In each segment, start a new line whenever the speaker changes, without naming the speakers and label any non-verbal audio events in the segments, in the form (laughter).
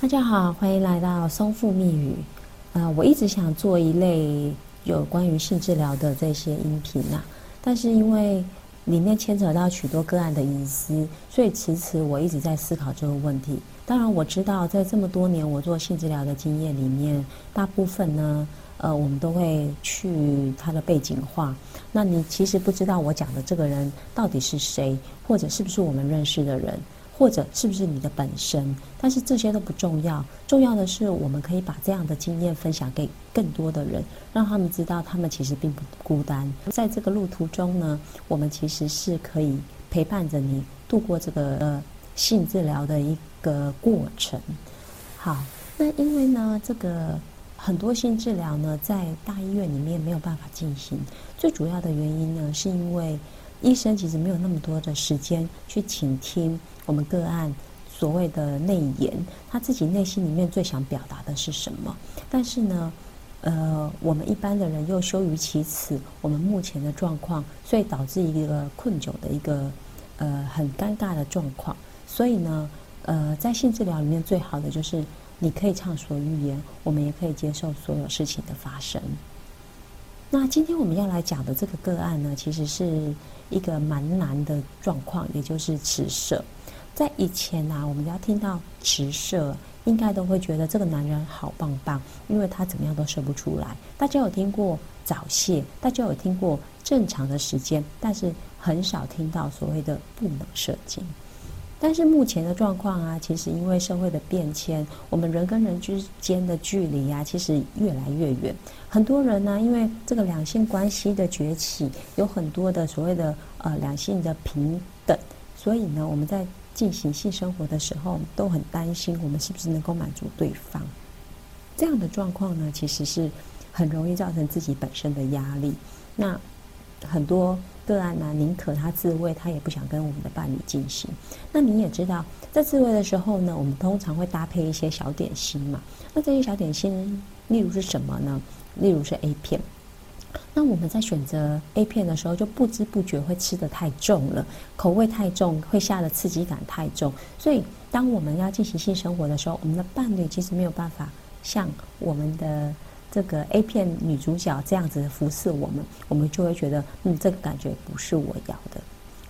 大家好，欢迎来到松富密语。呃，我一直想做一类有关于性治疗的这些音频呐，但是因为里面牵扯到许多个案的隐私，所以迟迟我一直在思考这个问题。当然，我知道在这么多年我做性治疗的经验里面，大部分呢。呃，我们都会去他的背景画。那你其实不知道我讲的这个人到底是谁，或者是不是我们认识的人，或者是不是你的本身。但是这些都不重要，重要的是我们可以把这样的经验分享给更多的人，让他们知道他们其实并不孤单。在这个路途中呢，我们其实是可以陪伴着你度过这个呃性治疗的一个过程。好，那因为呢这个。很多性治疗呢，在大医院里面没有办法进行。最主要的原因呢，是因为医生其实没有那么多的时间去倾听我们个案所谓的内言，他自己内心里面最想表达的是什么。但是呢，呃，我们一般的人又羞于启齿我们目前的状况，所以导致一个困窘的一个呃很尴尬的状况。所以呢，呃，在性治疗里面最好的就是。你可以畅所欲言，我们也可以接受所有事情的发生。那今天我们要来讲的这个个案呢，其实是一个蛮难的状况，也就是迟射。在以前啊，我们要听到迟射，应该都会觉得这个男人好棒棒，因为他怎么样都射不出来。大家有听过早泄，大家有听过正常的时间，但是很少听到所谓的不能射精。但是目前的状况啊，其实因为社会的变迁，我们人跟人之间的距离啊，其实越来越远。很多人呢，因为这个两性关系的崛起，有很多的所谓的呃两性的平等，所以呢，我们在进行性生活的时候，都很担心我们是不是能够满足对方。这样的状况呢，其实是很容易造成自己本身的压力。那很多。个案呢，宁可他自慰，他也不想跟我们的伴侣进行。那你也知道，在自慰的时候呢，我们通常会搭配一些小点心嘛。那这些小点心，例如是什么呢？例如是 A 片。那我们在选择 A 片的时候，就不知不觉会吃的太重了，口味太重，会下的刺激感太重。所以，当我们要进行性生活的时候，我们的伴侣其实没有办法像我们的。这个 A 片女主角这样子服侍我们，我们就会觉得，嗯，这个感觉不是我要的。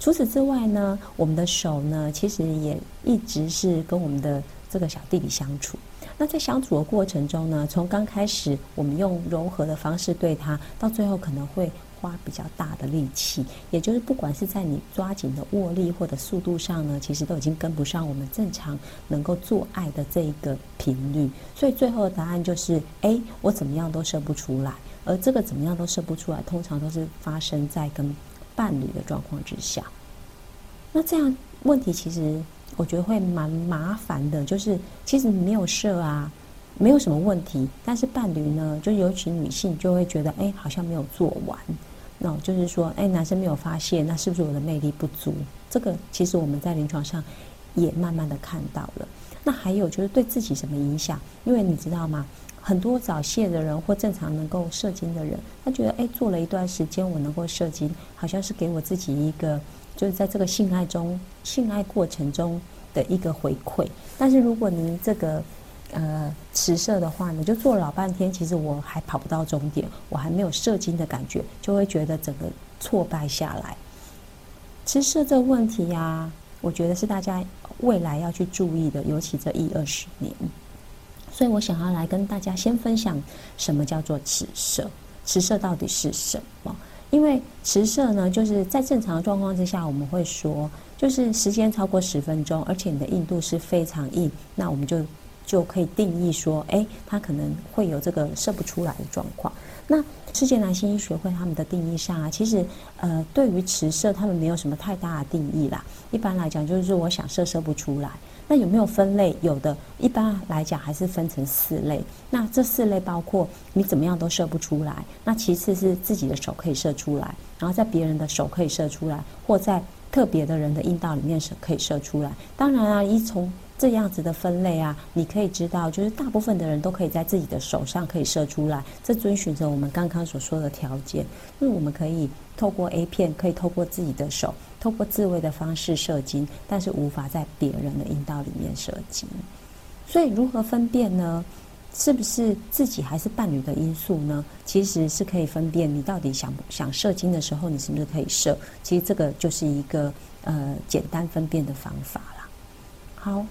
除此之外呢，我们的手呢，其实也一直是跟我们的这个小弟弟相处。那在相处的过程中呢，从刚开始我们用柔和的方式对他，到最后可能会。花比较大的力气，也就是不管是在你抓紧的握力或者速度上呢，其实都已经跟不上我们正常能够做爱的这一个频率。所以最后的答案就是：哎，我怎么样都射不出来。而这个怎么样都射不出来，通常都是发生在跟伴侣的状况之下。那这样问题其实我觉得会蛮麻烦的，就是其实没有射啊。没有什么问题，但是伴侣呢，就尤其女性就会觉得，哎，好像没有做完，那就是说，哎，男生没有发现，那是不是我的魅力不足？这个其实我们在临床上也慢慢的看到了。那还有就是对自己什么影响？因为你知道吗？很多早泄的人或正常能够射精的人，他觉得，哎，做了一段时间我能够射精，好像是给我自己一个，就是在这个性爱中、性爱过程中的一个回馈。但是如果您这个呃，迟射的话呢，就做了老半天，其实我还跑不到终点，我还没有射精的感觉，就会觉得整个挫败下来。迟射这个问题呀，我觉得是大家未来要去注意的，尤其这一二十年。所以我想要来跟大家先分享什么叫做迟射，迟射到底是什么？因为迟射呢，就是在正常的状况之下，我们会说，就是时间超过十分钟，而且你的硬度是非常硬，那我们就。就可以定义说，哎，他可能会有这个射不出来的状况。那世界男性医学会他们的定义上啊，其实呃，对于迟射他们没有什么太大的定义啦。一般来讲，就是我想射射不出来。那有没有分类？有的，一般来讲还是分成四类。那这四类包括你怎么样都射不出来。那其次是自己的手可以射出来，然后在别人的手可以射出来，或在特别的人的阴道里面射可以射出来。当然啊，一从这样子的分类啊，你可以知道，就是大部分的人都可以在自己的手上可以射出来，这遵循着我们刚刚所说的条件。那我们可以透过 A 片，可以透过自己的手，透过自慰的方式射精，但是无法在别人的阴道里面射精。所以如何分辨呢？是不是自己还是伴侣的因素呢？其实是可以分辨你到底想想射精的时候，你是不是可以射？其实这个就是一个呃简单分辨的方法啦。好。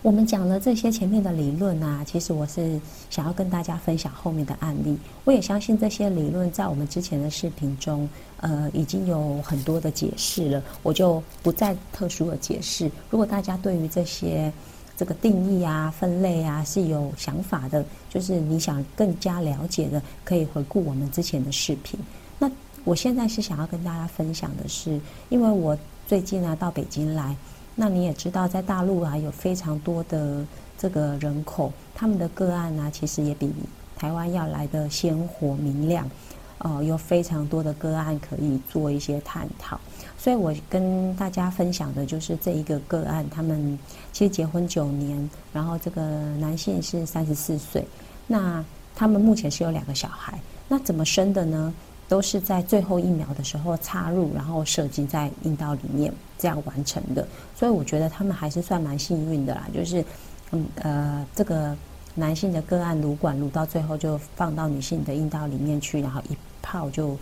我们讲了这些前面的理论啊，其实我是想要跟大家分享后面的案例。我也相信这些理论在我们之前的视频中，呃，已经有很多的解释了，我就不再特殊的解释。如果大家对于这些这个定义啊、分类啊是有想法的，就是你想更加了解的，可以回顾我们之前的视频。那我现在是想要跟大家分享的是，因为我最近啊到北京来。那你也知道，在大陆啊，有非常多的这个人口，他们的个案呢，其实也比台湾要来的鲜活明亮，呃，有非常多的个案可以做一些探讨。所以我跟大家分享的就是这一个个案，他们其实结婚九年，然后这个男性是三十四岁，那他们目前是有两个小孩，那怎么生的呢？都是在最后一秒的时候插入，然后射精在阴道里面这样完成的。所以我觉得他们还是算蛮幸运的啦。就是，嗯呃，这个男性的个案，撸管撸到最后就放到女性的阴道里面去，然后一泡就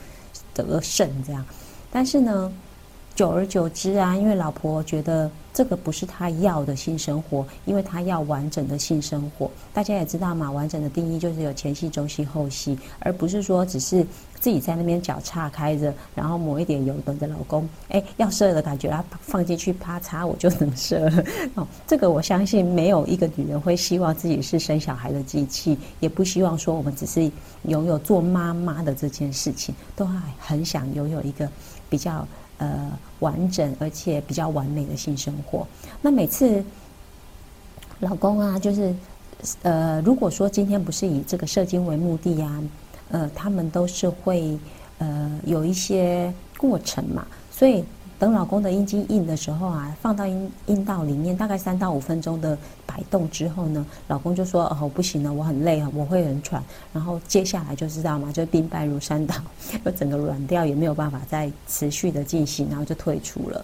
得肾这样。但是呢，久而久之啊，因为老婆觉得。这个不是他要的性生活，因为他要完整的性生活。大家也知道嘛，完整的定义就是有前戏、中戏、后戏，而不是说只是自己在那边脚岔开着，然后抹一点油，等着老公哎要射的感觉，啊放进去啪嚓我就能射。哦，这个我相信没有一个女人会希望自己是生小孩的机器，也不希望说我们只是拥有做妈妈的这件事情，都还很想拥有一个比较。呃，完整而且比较完美的性生活。那每次老公啊，就是呃，如果说今天不是以这个射精为目的啊，呃，他们都是会呃有一些过程嘛，所以。等老公的阴茎硬的时候啊，放到阴阴道里面，大概三到五分钟的摆动之后呢，老公就说：“哦，不行了，我很累啊，我会很喘。”然后接下来就知道嘛，就兵败如山倒，(laughs) 就整个软掉，也没有办法再持续的进行，然后就退出了。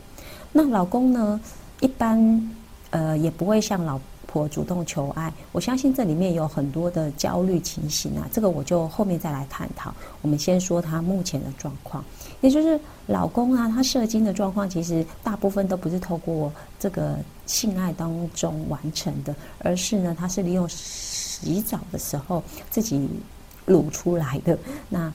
那老公呢，一般呃也不会像老。婆主动求爱，我相信这里面有很多的焦虑情形啊，这个我就后面再来探讨。我们先说他目前的状况，也就是老公啊，他射精的状况其实大部分都不是透过这个性爱当中完成的，而是呢，他是利用洗澡的时候自己撸出来的。那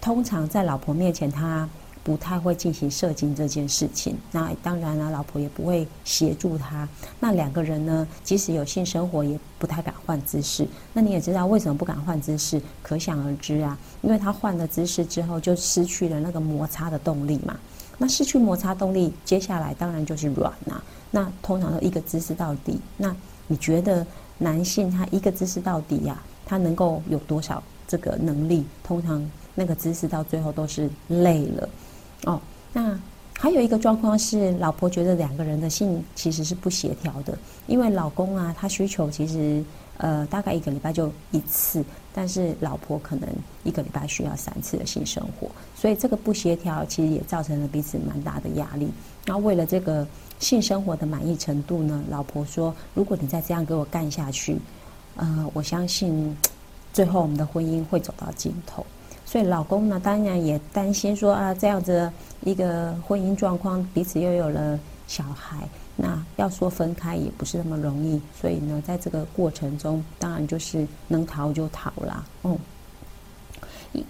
通常在老婆面前，他。不太会进行射精这件事情，那当然了，老婆也不会协助他。那两个人呢，即使有性生活，也不太敢换姿势。那你也知道为什么不敢换姿势，可想而知啊。因为他换了姿势之后，就失去了那个摩擦的动力嘛。那失去摩擦动力，接下来当然就是软呐。那通常都一个姿势到底。那你觉得男性他一个姿势到底呀，他能够有多少这个能力？通常那个姿势到最后都是累了。哦，那还有一个状况是，老婆觉得两个人的性其实是不协调的，因为老公啊，他需求其实呃大概一个礼拜就一次，但是老婆可能一个礼拜需要三次的性生活，所以这个不协调其实也造成了彼此蛮大的压力。那为了这个性生活的满意程度呢，老婆说，如果你再这样给我干下去，呃，我相信最后我们的婚姻会走到尽头。所以老公呢，当然也担心说啊，这样子一个婚姻状况，彼此又有了小孩，那要说分开也不是那么容易。所以呢，在这个过程中，当然就是能逃就逃啦。嗯，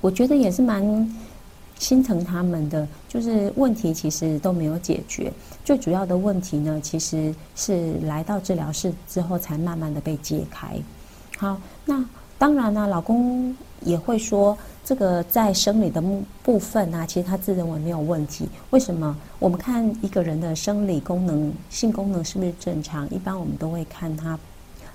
我觉得也是蛮心疼他们的，就是问题其实都没有解决，最主要的问题呢，其实是来到治疗室之后才慢慢的被揭开。好，那当然呢，老公也会说。这个在生理的部分啊，其实他自认为没有问题。为什么？我们看一个人的生理功能、性功能是不是正常？一般我们都会看他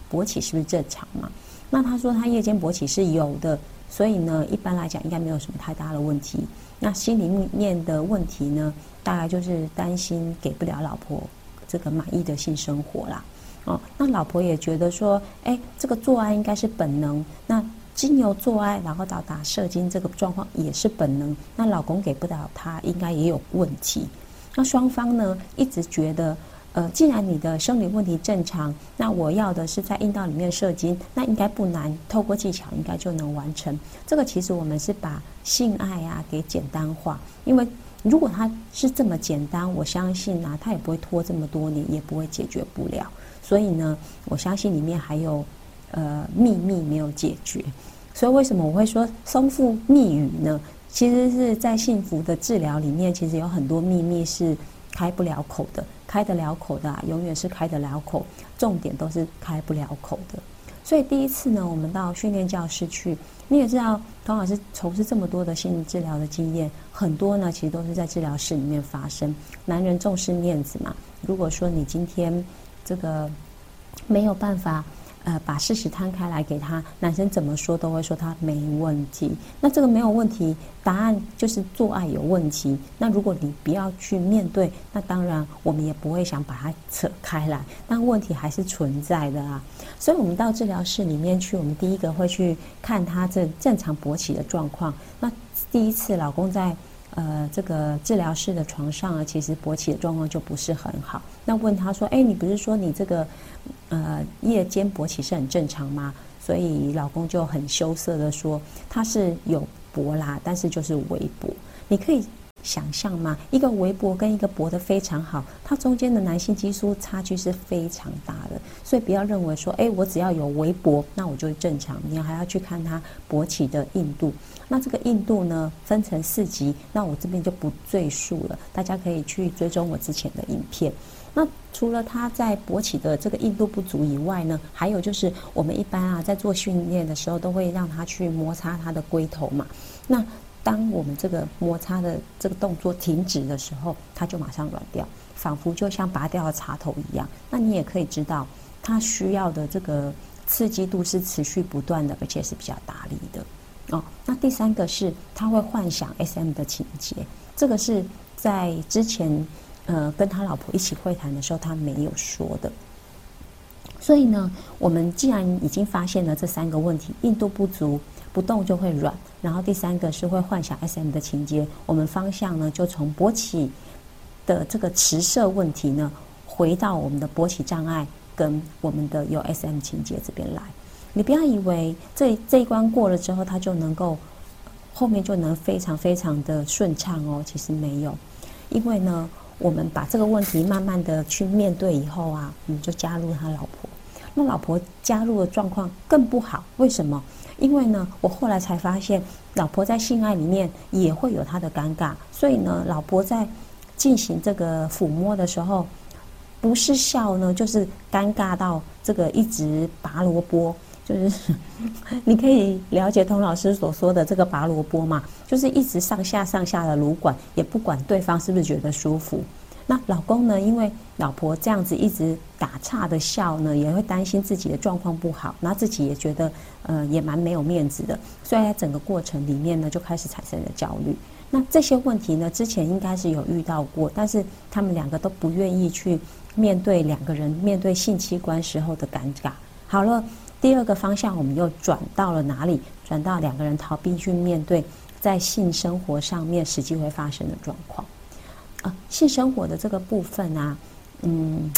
勃起是不是正常嘛。那他说他夜间勃起是有的，所以呢，一般来讲应该没有什么太大的问题。那心里面的问题呢，大概就是担心给不了老婆这个满意的性生活啦。哦，那老婆也觉得说，哎，这个做爱应该是本能。那经由做爱，然后到达射精这个状况也是本能。那老公给不了他，应该也有问题。那双方呢一直觉得，呃，既然你的生理问题正常，那我要的是在阴道里面射精，那应该不难，透过技巧应该就能完成。这个其实我们是把性爱啊给简单化，因为如果它是这么简单，我相信啊，它也不会拖这么多年，也不会解决不了。所以呢，我相信里面还有呃秘密没有解决。所以为什么我会说松腹密语呢？其实是在幸福的治疗里面，其实有很多秘密是开不了口的，开得了口的，永远是开得了口，重点都是开不了口的。所以第一次呢，我们到训练教室去，你也知道，童老师从事这么多的心理治疗的经验，很多呢其实都是在治疗室里面发生。男人重视面子嘛，如果说你今天这个没有办法。呃，把事实摊开来给他，男生怎么说都会说他没问题。那这个没有问题，答案就是做爱有问题。那如果你不要去面对，那当然我们也不会想把它扯开来。但问题还是存在的啊。所以我们到治疗室里面去，我们第一个会去看他这正常勃起的状况。那第一次老公在。呃，这个治疗室的床上啊，其实勃起的状况就不是很好。那问他说：“哎，你不是说你这个呃夜间勃起是很正常吗？”所以老公就很羞涩的说：“他是有勃啦，但是就是微勃。”你可以。想象吗？一个微博跟一个脖的非常好，它中间的男性激素差距是非常大的，所以不要认为说，哎，我只要有微博，那我就正常。你还要去看它勃起的硬度。那这个硬度呢，分成四级，那我这边就不赘述了，大家可以去追踪我之前的影片。那除了它在勃起的这个硬度不足以外呢，还有就是我们一般啊在做训练的时候，都会让它去摩擦它的龟头嘛。那当我们这个摩擦的这个动作停止的时候，它就马上软掉，仿佛就像拔掉了插头一样。那你也可以知道，它需要的这个刺激度是持续不断的，而且是比较大力的。哦，那第三个是他会幻想 SM 的情节，这个是在之前呃跟他老婆一起会谈的时候他没有说的。所以呢，我们既然已经发现了这三个问题，硬度不足。不动就会软，然后第三个是会幻想 SM 的情节。我们方向呢，就从勃起的这个迟射问题呢，回到我们的勃起障碍跟我们的有 SM 情节这边来。你不要以为这这一关过了之后，它就能够后面就能非常非常的顺畅哦。其实没有，因为呢，我们把这个问题慢慢的去面对以后啊，我们就加入他老婆。那老婆加入的状况更不好，为什么？因为呢，我后来才发现，老婆在性爱里面也会有她的尴尬，所以呢，老婆在进行这个抚摸的时候，不是笑呢，就是尴尬到这个一直拔萝卜，就是 (laughs) 你可以了解童老师所说的这个拔萝卜嘛，就是一直上下上下的撸管，也不管对方是不是觉得舒服。那老公呢？因为老婆这样子一直打岔的笑呢，也会担心自己的状况不好，那自己也觉得呃也蛮没有面子的，所以在整个过程里面呢，就开始产生了焦虑。那这些问题呢，之前应该是有遇到过，但是他们两个都不愿意去面对两个人面对性器官时候的尴尬。好了，第二个方向我们又转到了哪里？转到两个人逃避去面对在性生活上面实际会发生的状况。啊，性生活的这个部分啊，嗯，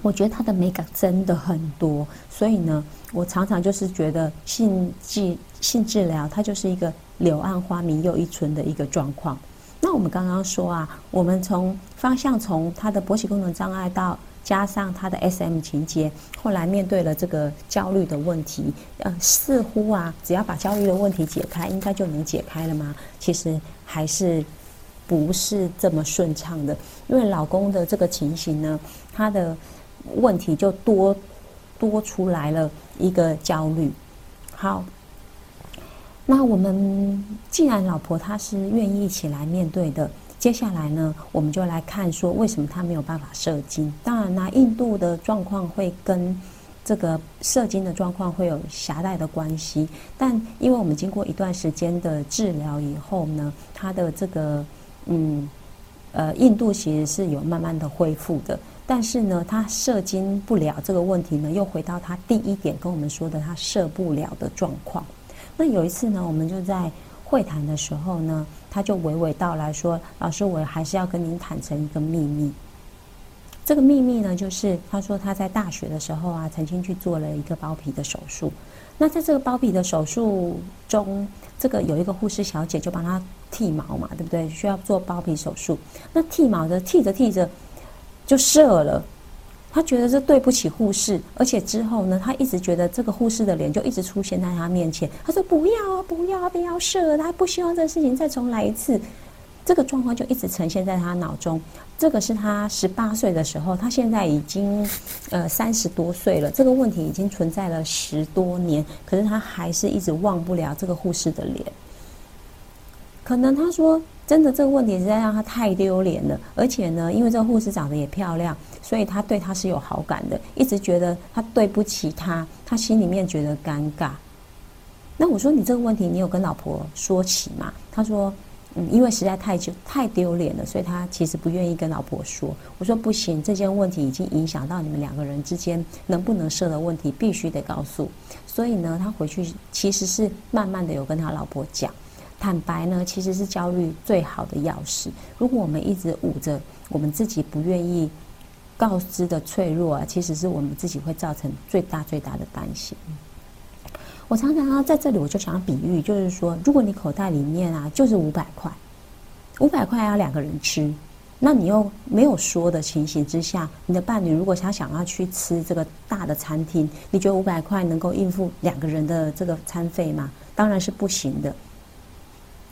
我觉得它的美感真的很多，所以呢，我常常就是觉得性治性治疗它就是一个柳暗花明又一村的一个状况。那我们刚刚说啊，我们从方向从他的勃起功能障碍到加上他的 SM 情节，后来面对了这个焦虑的问题，呃，似乎啊，只要把焦虑的问题解开，应该就能解开了吗？其实还是。不是这么顺畅的，因为老公的这个情形呢，他的问题就多多出来了一个焦虑。好，那我们既然老婆她是愿意一起来面对的，接下来呢，我们就来看说为什么她没有办法射精。当然呢，印度的状况会跟这个射精的状况会有狭带的关系，但因为我们经过一段时间的治疗以后呢，他的这个。嗯，呃，印度其实是有慢慢的恢复的，但是呢，他射精不了这个问题呢，又回到他第一点跟我们说的他射不了的状况。那有一次呢，我们就在会谈的时候呢，他就娓娓道来说：“老师，我还是要跟您坦诚一个秘密。这个秘密呢，就是他说他在大学的时候啊，曾经去做了一个包皮的手术。那在这个包皮的手术中，这个有一个护士小姐就帮他剃毛嘛，对不对？需要做包皮手术。那剃毛的剃着剃着就射了。”他觉得这对不起护士，而且之后呢，他一直觉得这个护士的脸就一直出现在他面前。他说：“不要啊，不要啊，不要射！”他不希望这个事情再重来一次。这个状况就一直呈现在他脑中。这个是他十八岁的时候，他现在已经呃三十多岁了。这个问题已经存在了十多年，可是他还是一直忘不了这个护士的脸。可能他说。真的，这个问题实在让他太丢脸了。而且呢，因为这个护士长得也漂亮，所以他对他是有好感的。一直觉得他对不起他，他心里面觉得尴尬。那我说，你这个问题你有跟老婆说起吗？他说，嗯，因为实在太久太丢脸了，所以他其实不愿意跟老婆说。我说不行，这件问题已经影响到你们两个人之间能不能设的问题，必须得告诉。所以呢，他回去其实是慢慢的有跟他老婆讲。坦白呢，其实是焦虑最好的钥匙。如果我们一直捂着我们自己不愿意告知的脆弱啊，其实是我们自己会造成最大最大的担心。我常常啊，在这里我就想要比喻，就是说，如果你口袋里面啊就是五百块，五百块要两个人吃，那你又没有说的情形之下，你的伴侣如果他想要去吃这个大的餐厅，你觉得五百块能够应付两个人的这个餐费吗？当然是不行的。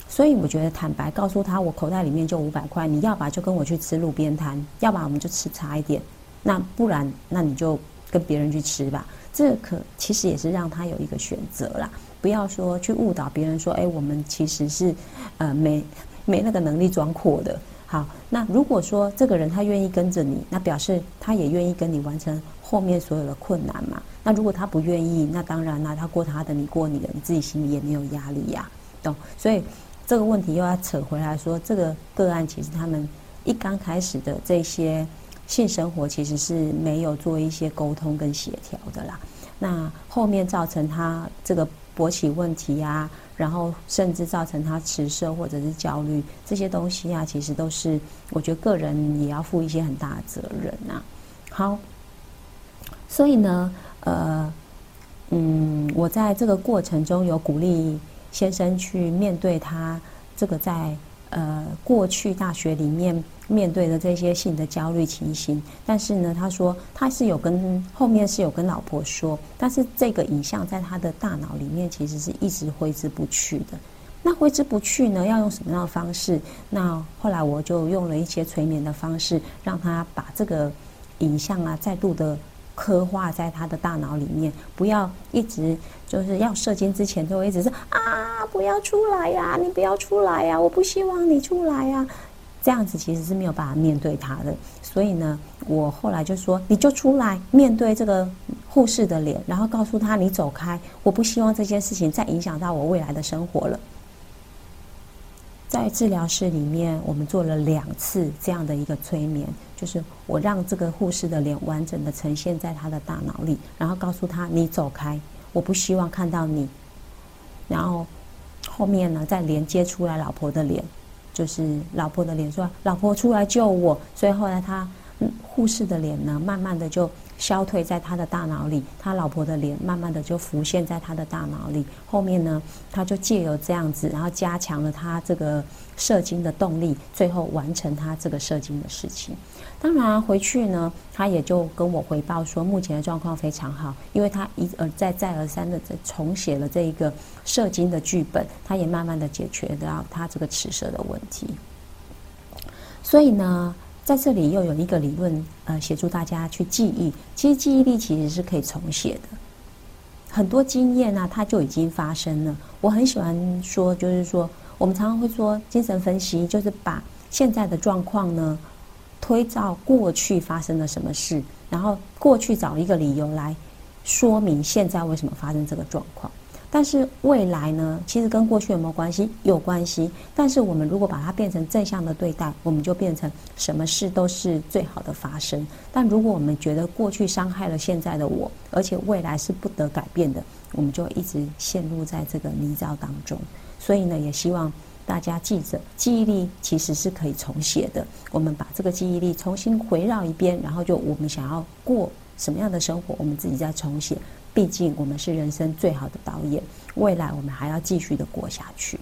所以我觉得坦白告诉他，我口袋里面就五百块，你要把就跟我去吃路边摊，要把我们就吃差一点，那不然那你就跟别人去吃吧。这可其实也是让他有一个选择啦，不要说去误导别人说，哎，我们其实是呃没没那个能力装阔的。好，那如果说这个人他愿意跟着你，那表示他也愿意跟你完成后面所有的困难嘛。那如果他不愿意，那当然啦，他过他的，你过你的，你自己心里也没有压力呀，懂？所以。这个问题又要扯回来说，这个个案其实他们一刚开始的这些性生活其实是没有做一些沟通跟协调的啦。那后面造成他这个勃起问题啊，然后甚至造成他迟射或者是焦虑这些东西啊，其实都是我觉得个人也要负一些很大的责任呐。好，所以呢，呃，嗯，我在这个过程中有鼓励。先生去面对他这个在呃过去大学里面面对的这些性的焦虑情形，但是呢，他说他是有跟后面是有跟老婆说，但是这个影像在他的大脑里面其实是一直挥之不去的。那挥之不去呢，要用什么样的方式？那后来我就用了一些催眠的方式，让他把这个影像啊再度的。刻画在他的大脑里面，不要一直就是要射精之前都会一直是啊，不要出来呀，你不要出来呀，我不希望你出来呀，这样子其实是没有办法面对他的。所以呢，我后来就说，你就出来面对这个护士的脸，然后告诉他你走开，我不希望这件事情再影响到我未来的生活了。在治疗室里面，我们做了两次这样的一个催眠。就是我让这个护士的脸完整的呈现在他的大脑里，然后告诉他：“你走开，我不希望看到你。”然后后面呢，再连接出来老婆的脸，就是老婆的脸说：“老婆出来救我。”所以后来他护士的脸呢，慢慢的就。消退在他的大脑里，他老婆的脸慢慢的就浮现在他的大脑里。后面呢，他就借由这样子，然后加强了他这个射精的动力，最后完成他这个射精的事情。当然回去呢，他也就跟我回报说，目前的状况非常好，因为他一而再再而三的在重写了这一个射精的剧本，他也慢慢的解决掉他这个迟射的问题。所以呢。在这里又有一个理论，呃，协助大家去记忆。其实记忆力其实是可以重写的，很多经验啊，它就已经发生了。我很喜欢说，就是说，我们常常会说精神分析，就是把现在的状况呢，推到过去发生了什么事，然后过去找一个理由来说明现在为什么发生这个状况。但是未来呢？其实跟过去有没有关系？有关系。但是我们如果把它变成正向的对待，我们就变成什么事都是最好的发生。但如果我们觉得过去伤害了现在的我，而且未来是不得改变的，我们就一直陷入在这个泥沼当中。所以呢，也希望大家记着，记忆力其实是可以重写的。我们把这个记忆力重新回绕一遍，然后就我们想要过什么样的生活，我们自己再重写。毕竟我们是人生最好的导演，未来我们还要继续的过下去。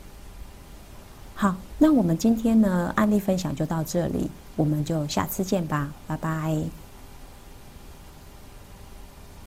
好，那我们今天呢案例分享就到这里，我们就下次见吧，拜拜。